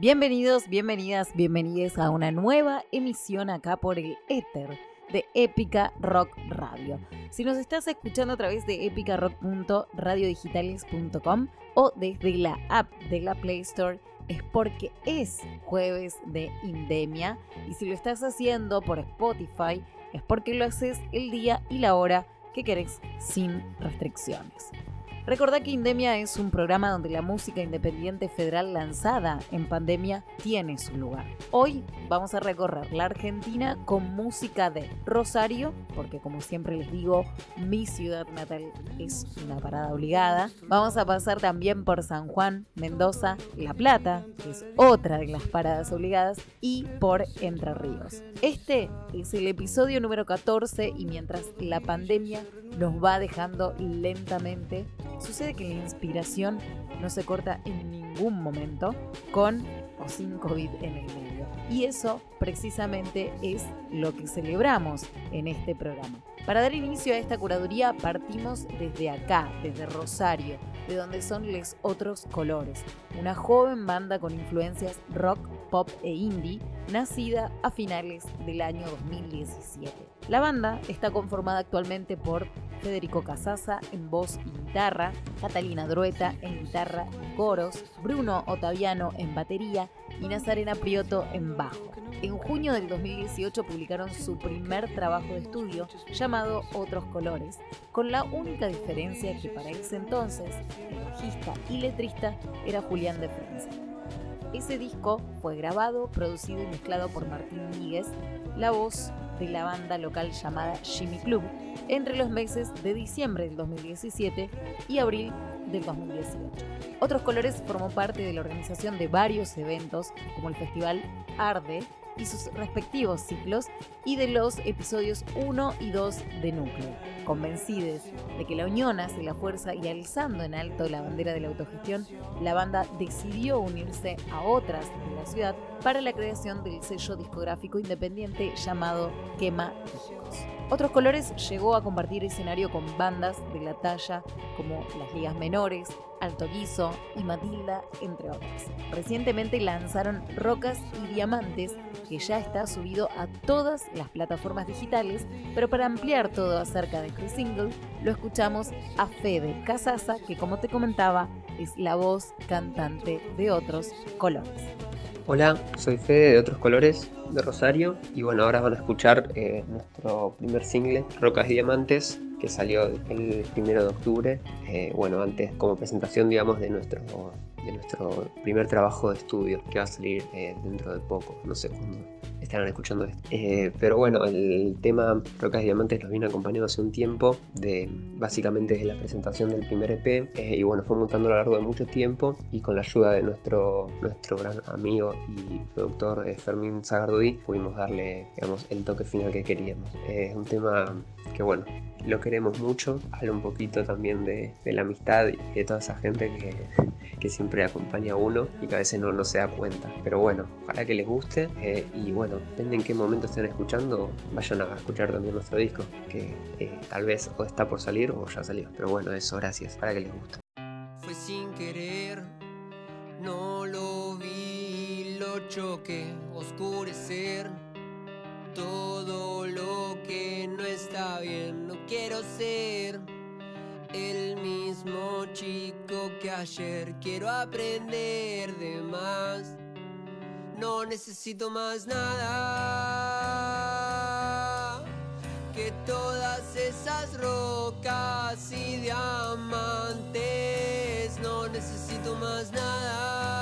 Bienvenidos, bienvenidas, bienvenidas a una nueva emisión acá por el Éter de Épica Rock Radio. Si nos estás escuchando a través de epicarock.radiodigitales.com o desde la app de la Play Store, es porque es jueves de Indemia. Y si lo estás haciendo por Spotify, es porque lo haces el día y la hora que querés sin restricciones. Recordá que Indemia es un programa donde la música independiente federal lanzada en pandemia tiene su lugar. Hoy vamos a recorrer la Argentina con música de Rosario, porque como siempre les digo, mi ciudad natal es una parada obligada. Vamos a pasar también por San Juan, Mendoza, La Plata, que es otra de las paradas obligadas, y por Entre Ríos. Este es el episodio número 14 y mientras la pandemia nos va dejando lentamente Sucede que la inspiración no se corta en ningún momento con o sin COVID en el medio. Y eso precisamente es lo que celebramos en este programa. Para dar inicio a esta curaduría partimos desde acá, desde Rosario, de donde son Les Otros Colores, una joven banda con influencias rock, pop e indie, nacida a finales del año 2017. La banda está conformada actualmente por Federico Casasa en voz y guitarra, Catalina Drueta en guitarra y coros, Bruno Otaviano en batería y Nazarena Prioto en bajo. En junio del 2018 publicaron su primer trabajo de estudio llamado Otros Colores, con la única diferencia que para ese entonces el bajista y letrista era Julián de Francia. Ese disco fue grabado, producido y mezclado por Martín Míguez, la voz de la banda local llamada Jimmy Club entre los meses de diciembre del 2017 y abril del 2018. Otros Colores formó parte de la organización de varios eventos como el Festival Arde y sus respectivos ciclos y de los episodios 1 y 2 de Núcleo. Convencidos de que la unión hace la fuerza y alzando en alto la bandera de la autogestión, la banda decidió unirse a otras de la ciudad para la creación del sello discográfico independiente llamado Quema Discos. Otros Colores llegó a compartir escenario con bandas de la talla como Las Ligas Menores, Alto Guiso y Matilda, entre otras. Recientemente lanzaron Rocas y Diamantes, que ya está subido a todas las plataformas digitales, pero para ampliar todo acerca de este single, lo escuchamos a Fede Casasa, que como te comentaba, es la voz cantante de Otros Colores. Hola, soy Fede de Otros Colores, de Rosario, y bueno, ahora van a escuchar eh, nuestro primer single, Rocas y Diamantes, que salió el primero de octubre, eh, bueno, antes como presentación, digamos, de nuestro, de nuestro primer trabajo de estudio, que va a salir eh, dentro de poco, no sé cuándo estarán escuchando esto. Eh, pero bueno, el tema Rocas y Diamantes nos viene acompañando hace un tiempo, de, básicamente desde la presentación del primer EP, y bueno, fue montando a lo largo de mucho tiempo, y con la ayuda de nuestro, nuestro gran amigo y productor Fermín Zagardudí, pudimos darle, digamos, el toque final que queríamos. Es un tema que bueno, lo queremos mucho, habla un poquito también de, la amistad y de toda esa gente que, siempre acompaña a uno y que a veces no, se da cuenta. Pero bueno, ojalá que les guste eh, y bueno, depende en qué momento estén escuchando, vayan a escuchar también nuestro disco, que eh, tal vez o está por salir o ya salió. Pero bueno, eso, gracias, para que les guste. Fue sin querer, no lo vi, lo choqué, oscurecer todo lo que no está bien. No quiero ser el mismo chico que ayer. Quiero aprender de más. No necesito más nada que todas esas rocas y diamantes. No necesito más nada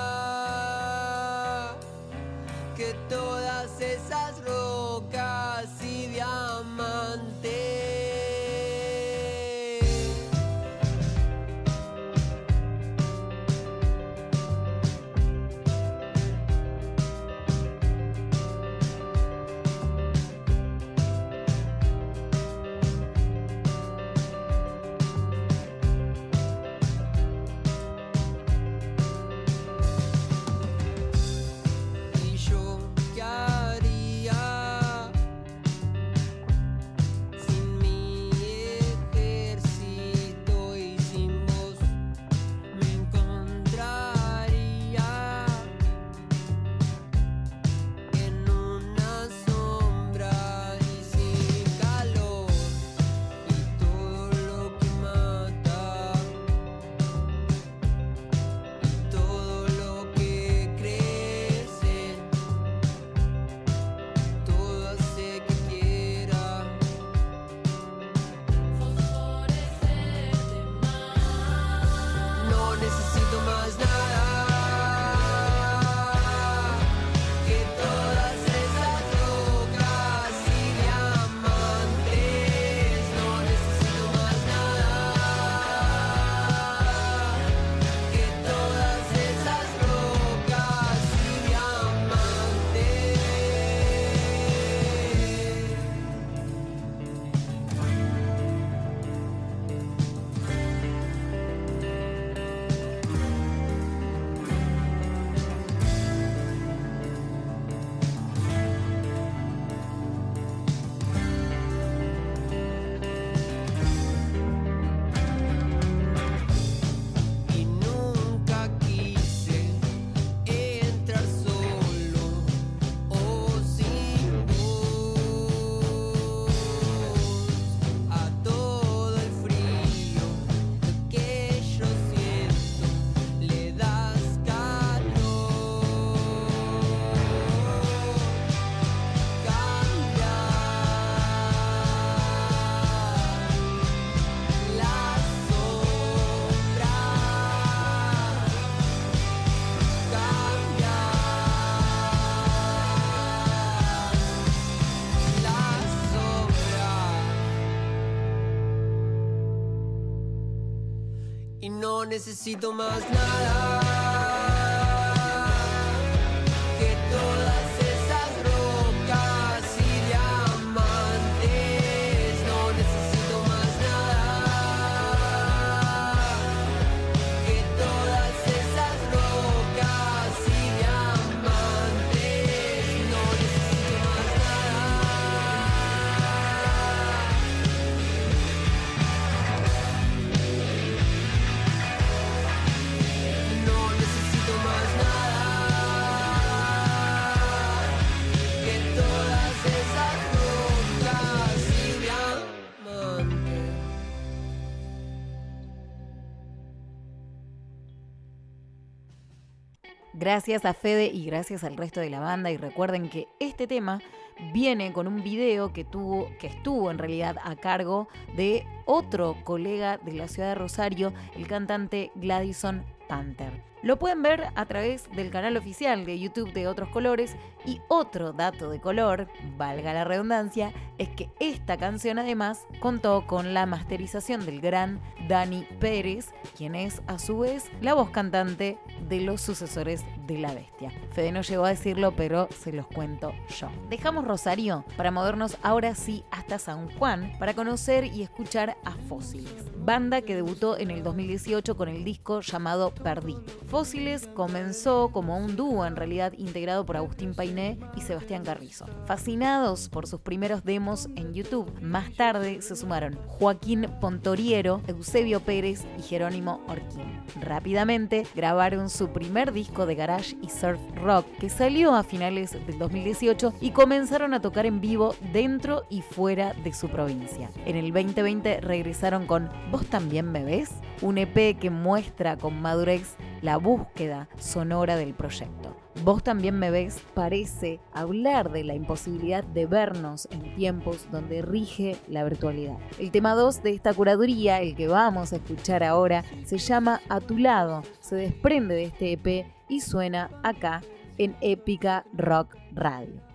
necesito más nada. Gracias a Fede y gracias al resto de la banda y recuerden que este tema viene con un video que tuvo que estuvo en realidad a cargo de otro colega de la ciudad de Rosario, el cantante Gladison Panther. Lo pueden ver a través del canal oficial de YouTube de Otros Colores y otro dato de color, valga la redundancia, es que esta canción además contó con la masterización del gran Dani Pérez, quien es a su vez la voz cantante de los sucesores de la bestia. Fede no llegó a decirlo, pero se los cuento yo. Dejamos Rosario para movernos ahora sí hasta San Juan para conocer y escuchar a Fósiles, banda que debutó en el 2018 con el disco llamado Perdí. Fósiles comenzó como un dúo en realidad integrado por Agustín Painé y Sebastián Carrizo. Fascinados por sus primeros demos en YouTube, más tarde se sumaron Joaquín Pontoriero, Eusebio Pérez y Jerónimo Orquín. Rápidamente grabaron su primer disco de garage y surf rock que salió a finales del 2018 y comenzaron a tocar en vivo dentro y fuera de su provincia. En el 2020 regresaron con ¿Vos también me ves? Un EP que muestra con madurez la búsqueda sonora del proyecto. Vos también me ves parece hablar de la imposibilidad de vernos en tiempos donde rige la virtualidad. El tema 2 de esta curaduría, el que vamos a escuchar ahora, se llama A tu lado, se desprende de este EP y suena acá en Épica Rock Radio.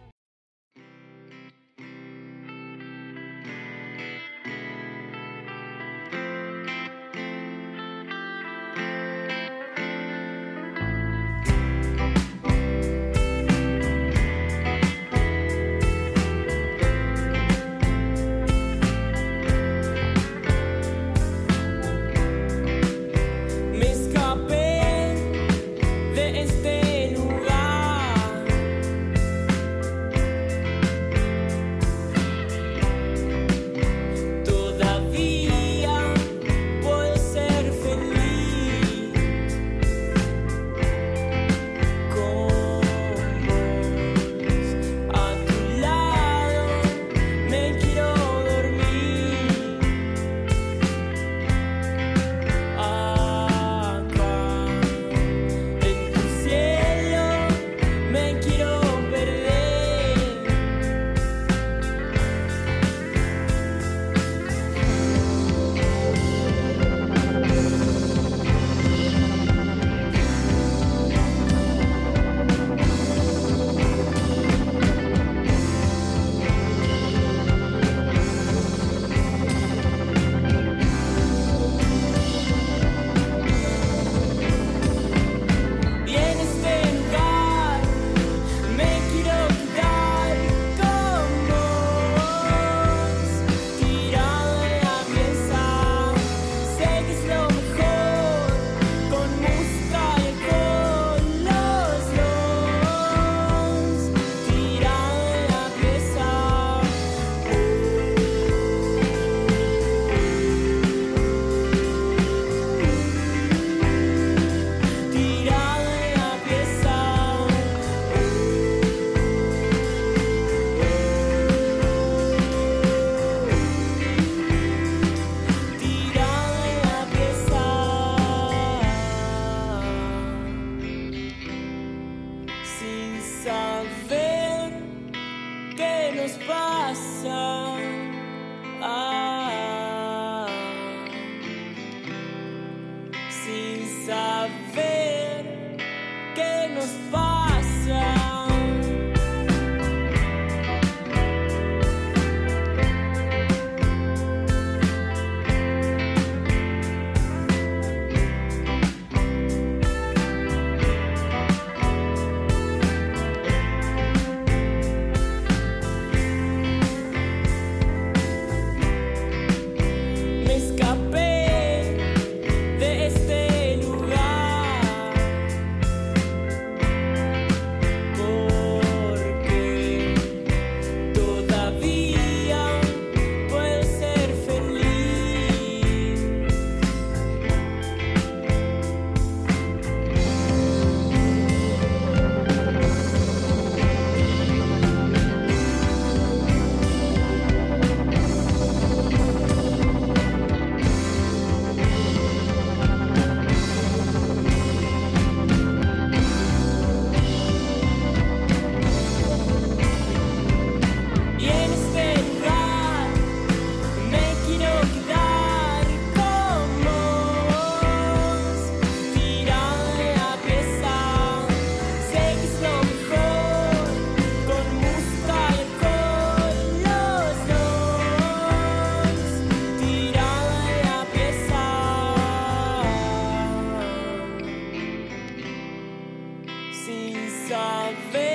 without.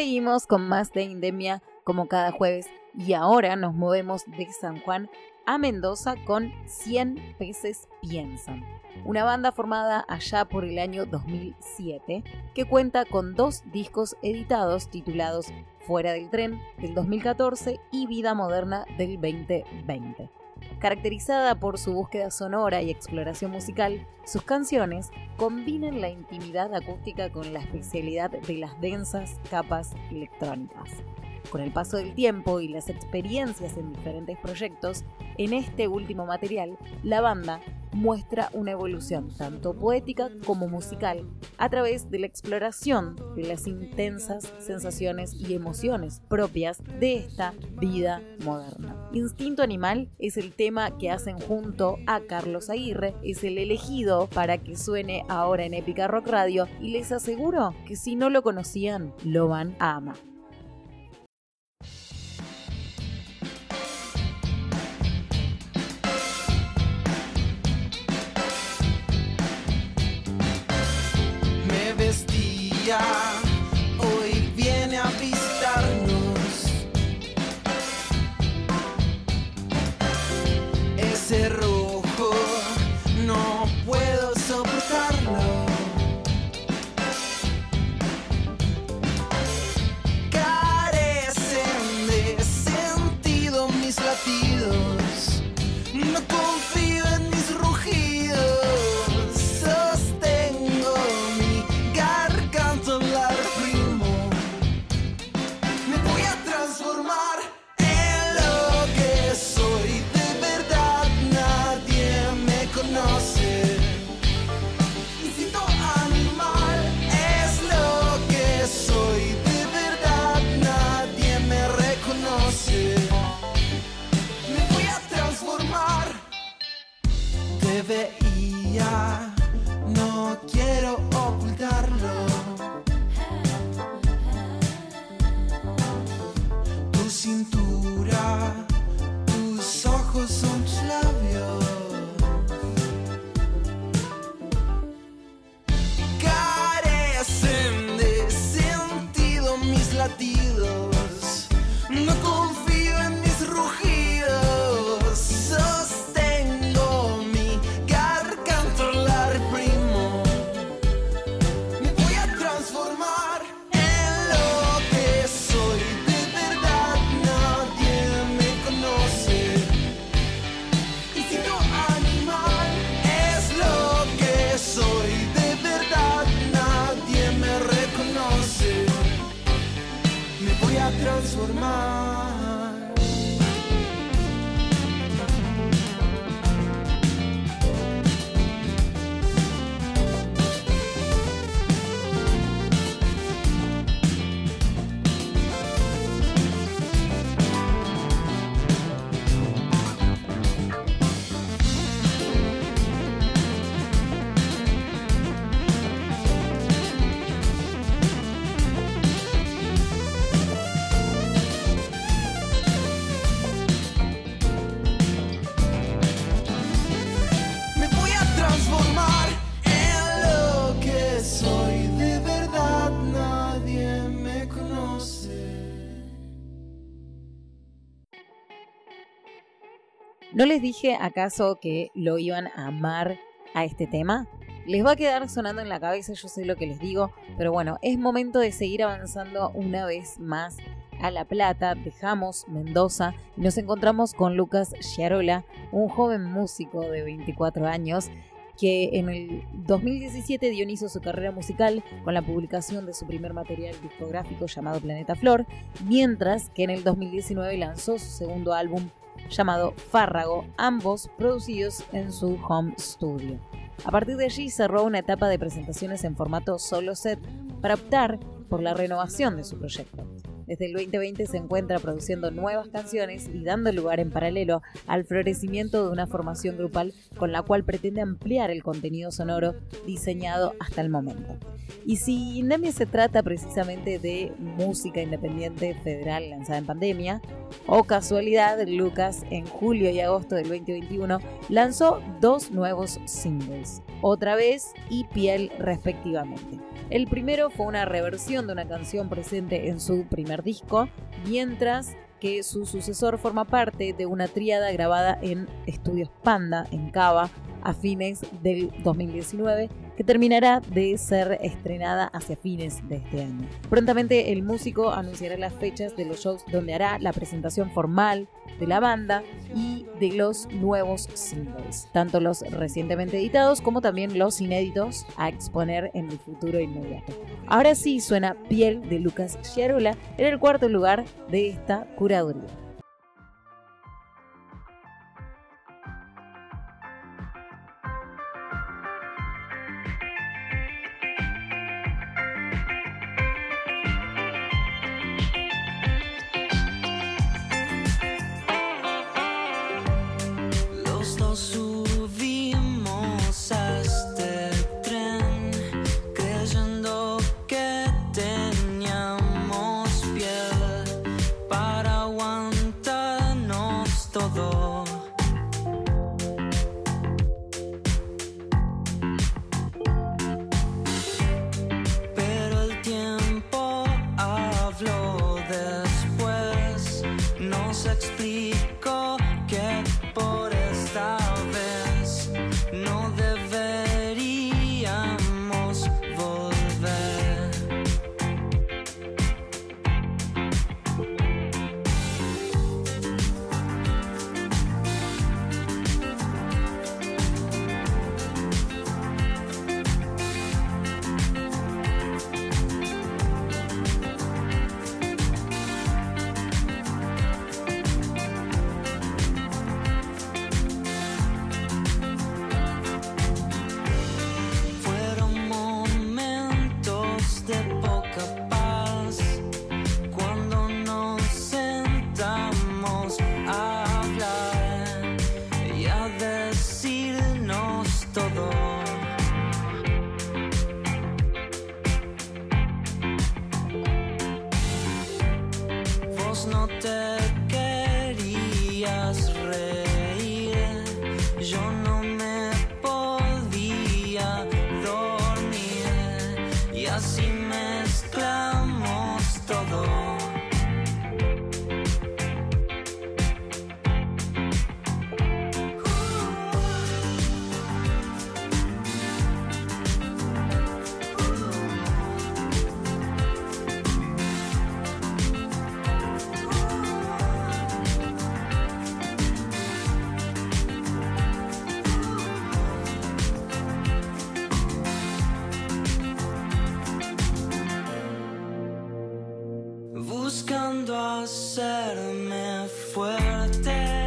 Seguimos con más de Indemia como cada jueves y ahora nos movemos de San Juan a Mendoza con 100 peces piensan. Una banda formada allá por el año 2007 que cuenta con dos discos editados titulados Fuera del tren del 2014 y Vida Moderna del 2020. Caracterizada por su búsqueda sonora y exploración musical, sus canciones combinan la intimidad acústica con la especialidad de las densas capas electrónicas. Con el paso del tiempo y las experiencias en diferentes proyectos, en este último material, la banda muestra una evolución tanto poética como musical a través de la exploración de las intensas sensaciones y emociones propias de esta vida moderna. Instinto Animal es el tema que hacen junto a Carlos Aguirre, es el elegido para que suene ahora en Épica Rock Radio y les aseguro que si no lo conocían, lo van a amar. Hoy viene a visitarnos. Ese rojo no puedo latidos. No ¿No les dije acaso que lo iban a amar a este tema? Les va a quedar sonando en la cabeza, yo sé lo que les digo, pero bueno, es momento de seguir avanzando una vez más a La Plata, dejamos Mendoza y nos encontramos con Lucas Chiarola, un joven músico de 24 años, que en el 2017 dio inicio a su carrera musical con la publicación de su primer material discográfico llamado Planeta Flor, mientras que en el 2019 lanzó su segundo álbum llamado Fárrago, ambos producidos en su home studio. A partir de allí cerró una etapa de presentaciones en formato solo set para optar por la renovación de su proyecto. Desde el 2020 se encuentra produciendo nuevas canciones y dando lugar en paralelo al florecimiento de una formación grupal con la cual pretende ampliar el contenido sonoro diseñado hasta el momento. Y si Indemia se trata precisamente de música independiente federal lanzada en pandemia, o casualidad, Lucas en julio y agosto del 2021 lanzó dos nuevos singles, Otra vez y Piel respectivamente. El primero fue una reversión de una canción presente en su primer disco, mientras que su sucesor forma parte de una tríada grabada en Estudios Panda, en Cava, a fines del 2019, que terminará de ser estrenada hacia fines de este año. Prontamente el músico anunciará las fechas de los shows donde hará la presentación formal de la banda y de los nuevos singles, tanto los recientemente editados como también los inéditos a exponer en el futuro inmediato. Ahora sí suena Piel de Lucas Chiarola en el cuarto lugar de esta curaduría. Buscando hacerme fuerte.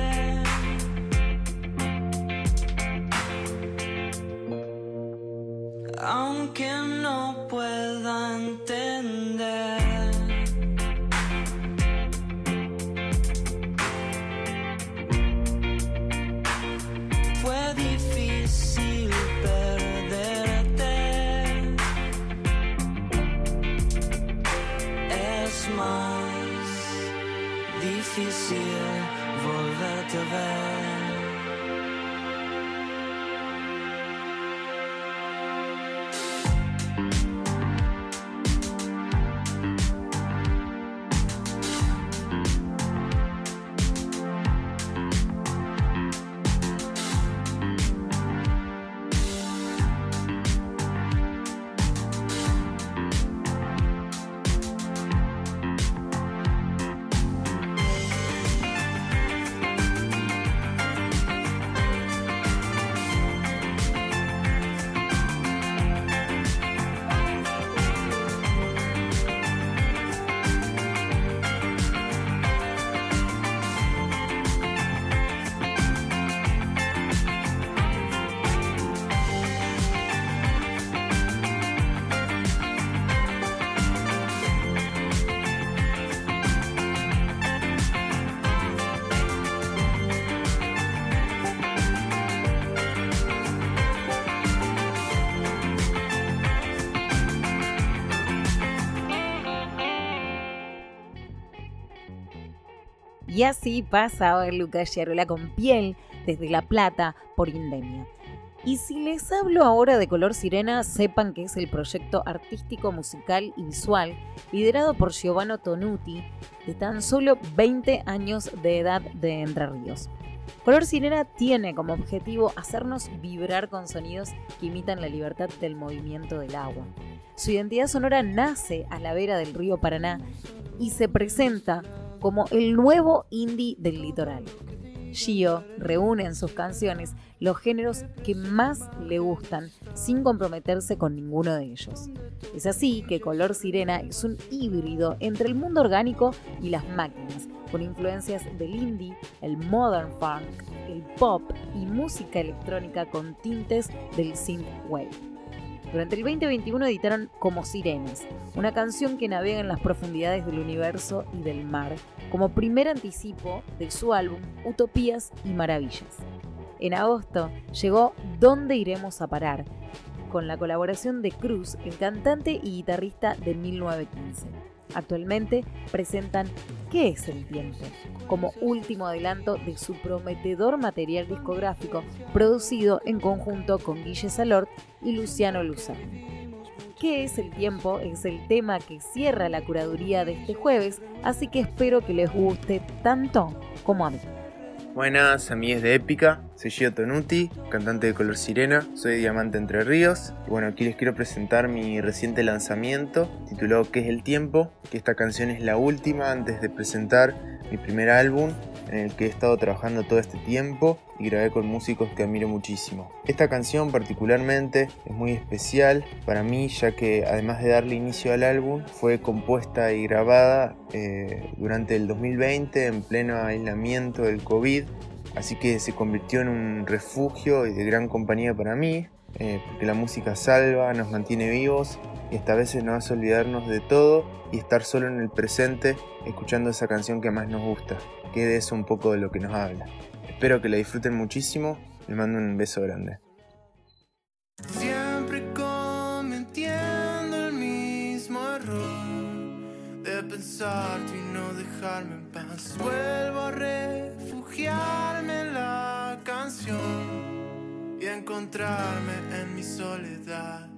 Y así pasa a ver Lucas Yarola con piel desde La Plata por Indemia. Y si les hablo ahora de Color Sirena, sepan que es el proyecto artístico, musical y visual liderado por Giovanni Tonuti, de tan solo 20 años de edad de Entre Ríos. Color Sirena tiene como objetivo hacernos vibrar con sonidos que imitan la libertad del movimiento del agua. Su identidad sonora nace a la vera del río Paraná y se presenta como el nuevo indie del litoral. Gio reúne en sus canciones los géneros que más le gustan sin comprometerse con ninguno de ellos. Es así que Color Sirena es un híbrido entre el mundo orgánico y las máquinas, con influencias del indie, el modern funk, el pop y música electrónica con tintes del synthwave. Durante el 2021 editaron Como Sirenas, una canción que navega en las profundidades del universo y del mar, como primer anticipo de su álbum Utopías y Maravillas. En agosto llegó ¿Dónde iremos a parar? con la colaboración de Cruz, el cantante y guitarrista de 1915. Actualmente presentan ¿Qué es el tiempo? como último adelanto de su prometedor material discográfico producido en conjunto con Guille Salort y Luciano Luzano. ¿Qué es el tiempo? Es el tema que cierra la curaduría de este jueves, así que espero que les guste tanto como a mí. Buenas, amigues de Épica, soy Gio Tonuti, cantante de Color Sirena, soy Diamante Entre Ríos y bueno, aquí les quiero presentar mi reciente lanzamiento titulado ¿Qué es el tiempo? Que esta canción es la última antes de presentar mi primer álbum en el que he estado trabajando todo este tiempo y grabé con músicos que admiro muchísimo. Esta canción particularmente es muy especial para mí ya que además de darle inicio al álbum fue compuesta y grabada eh, durante el 2020 en pleno aislamiento del COVID, así que se convirtió en un refugio y de gran compañía para mí, eh, porque la música salva, nos mantiene vivos y esta vez nos hace olvidarnos de todo y estar solo en el presente escuchando esa canción que más nos gusta, que de eso un poco de lo que nos habla. Espero que la disfruten muchísimo, les mando un beso grande. Siempre cometiendo el mismo error de pensarte y no dejarme en paz. Vuelvo a refugiarme en la canción y encontrarme en mi soledad.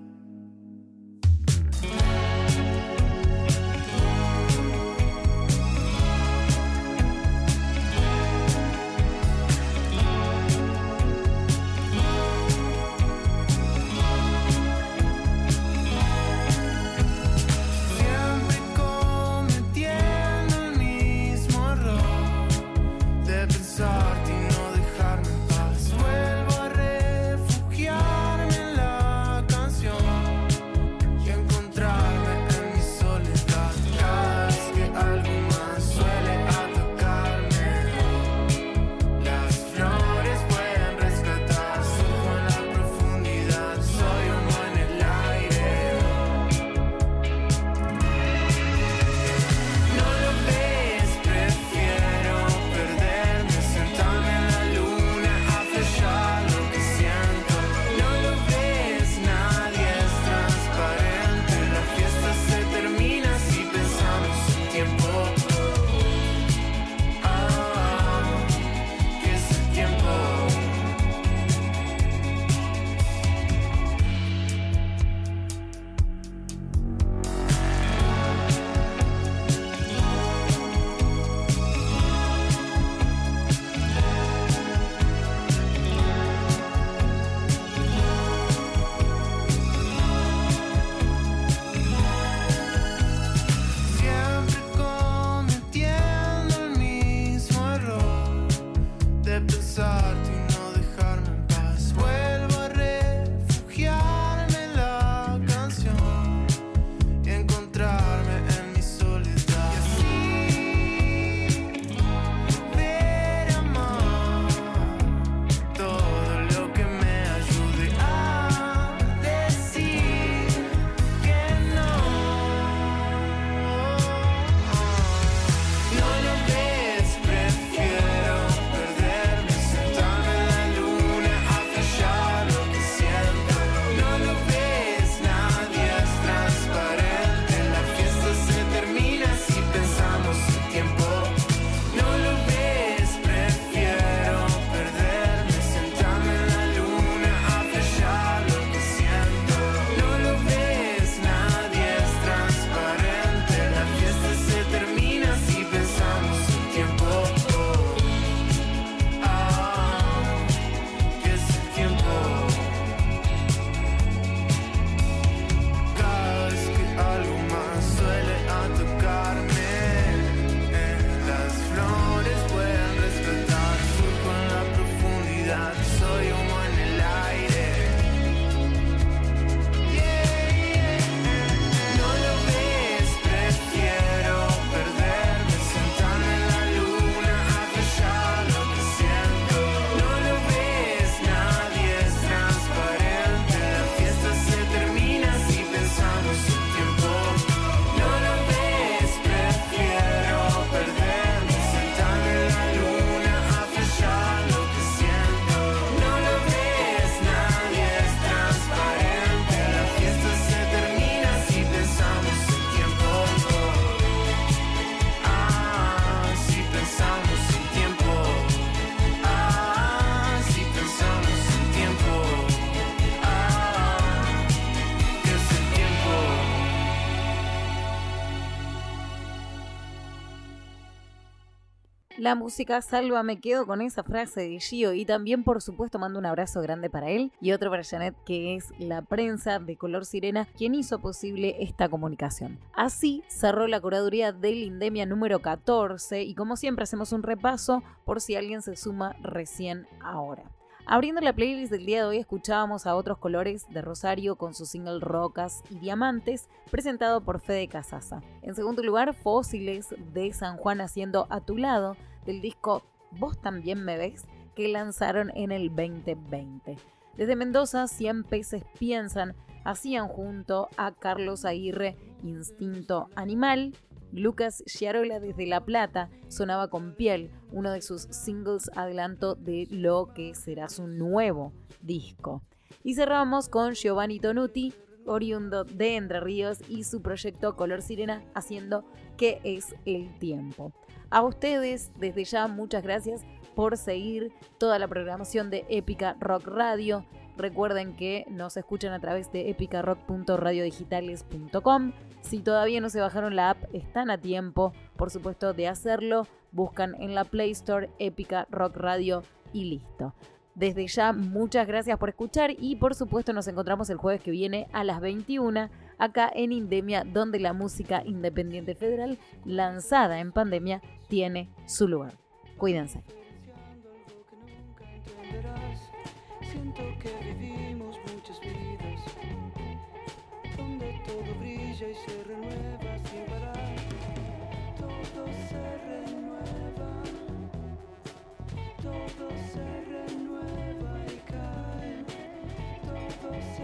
La música salva, me quedo con esa frase de Gio y también por supuesto mando un abrazo grande para él y otro para Janet que es la prensa de color sirena quien hizo posible esta comunicación. Así cerró la curaduría del Indemia número 14 y como siempre hacemos un repaso por si alguien se suma recién ahora. Abriendo la playlist del día de hoy escuchábamos a Otros Colores de Rosario con su single Rocas y Diamantes, presentado por Fede Casasa. En segundo lugar, Fósiles de San Juan haciendo A tu lado, del disco Vos también me ves, que lanzaron en el 2020. Desde Mendoza, 100 peces piensan, hacían junto a Carlos Aguirre Instinto Animal, Lucas Chiarola desde La Plata sonaba con piel, uno de sus singles adelanto de lo que será su nuevo disco. Y cerramos con Giovanni Tonuti, oriundo de Entre Ríos y su proyecto Color Sirena haciendo ¿Qué es el tiempo? A ustedes desde ya muchas gracias por seguir toda la programación de Épica Rock Radio. Recuerden que nos escuchan a través de epicarock.radiodigitales.com. Si todavía no se bajaron la app, están a tiempo, por supuesto, de hacerlo. Buscan en la Play Store Épica Rock Radio y listo. Desde ya, muchas gracias por escuchar y por supuesto nos encontramos el jueves que viene a las 21 acá en Indemia, donde la música independiente federal lanzada en pandemia tiene su lugar. Cuídense.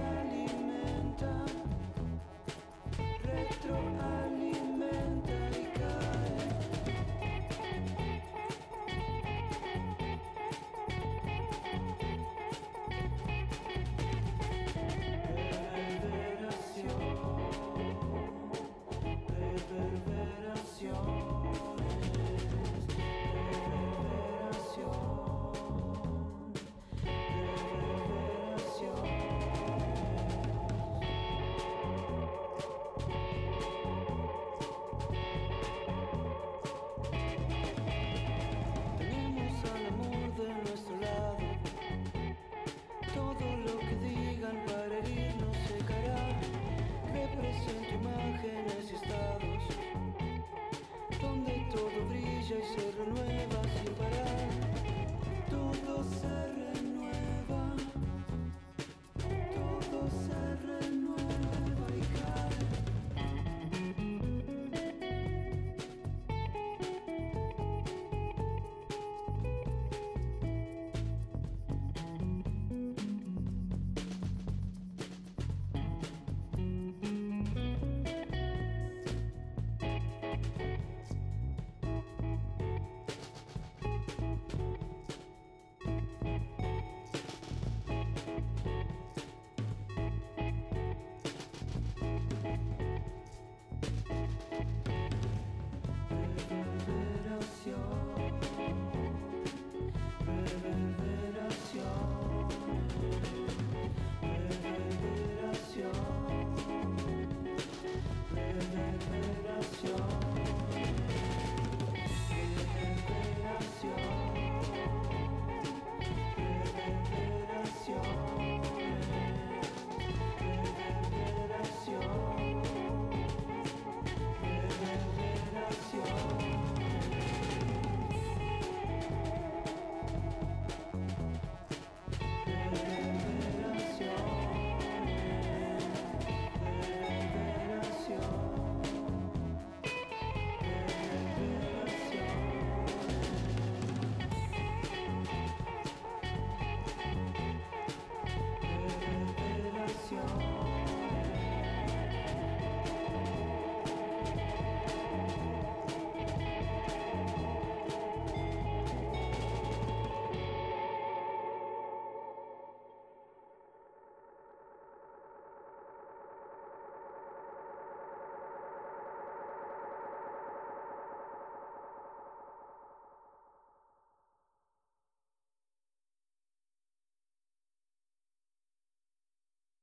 Holy Jesus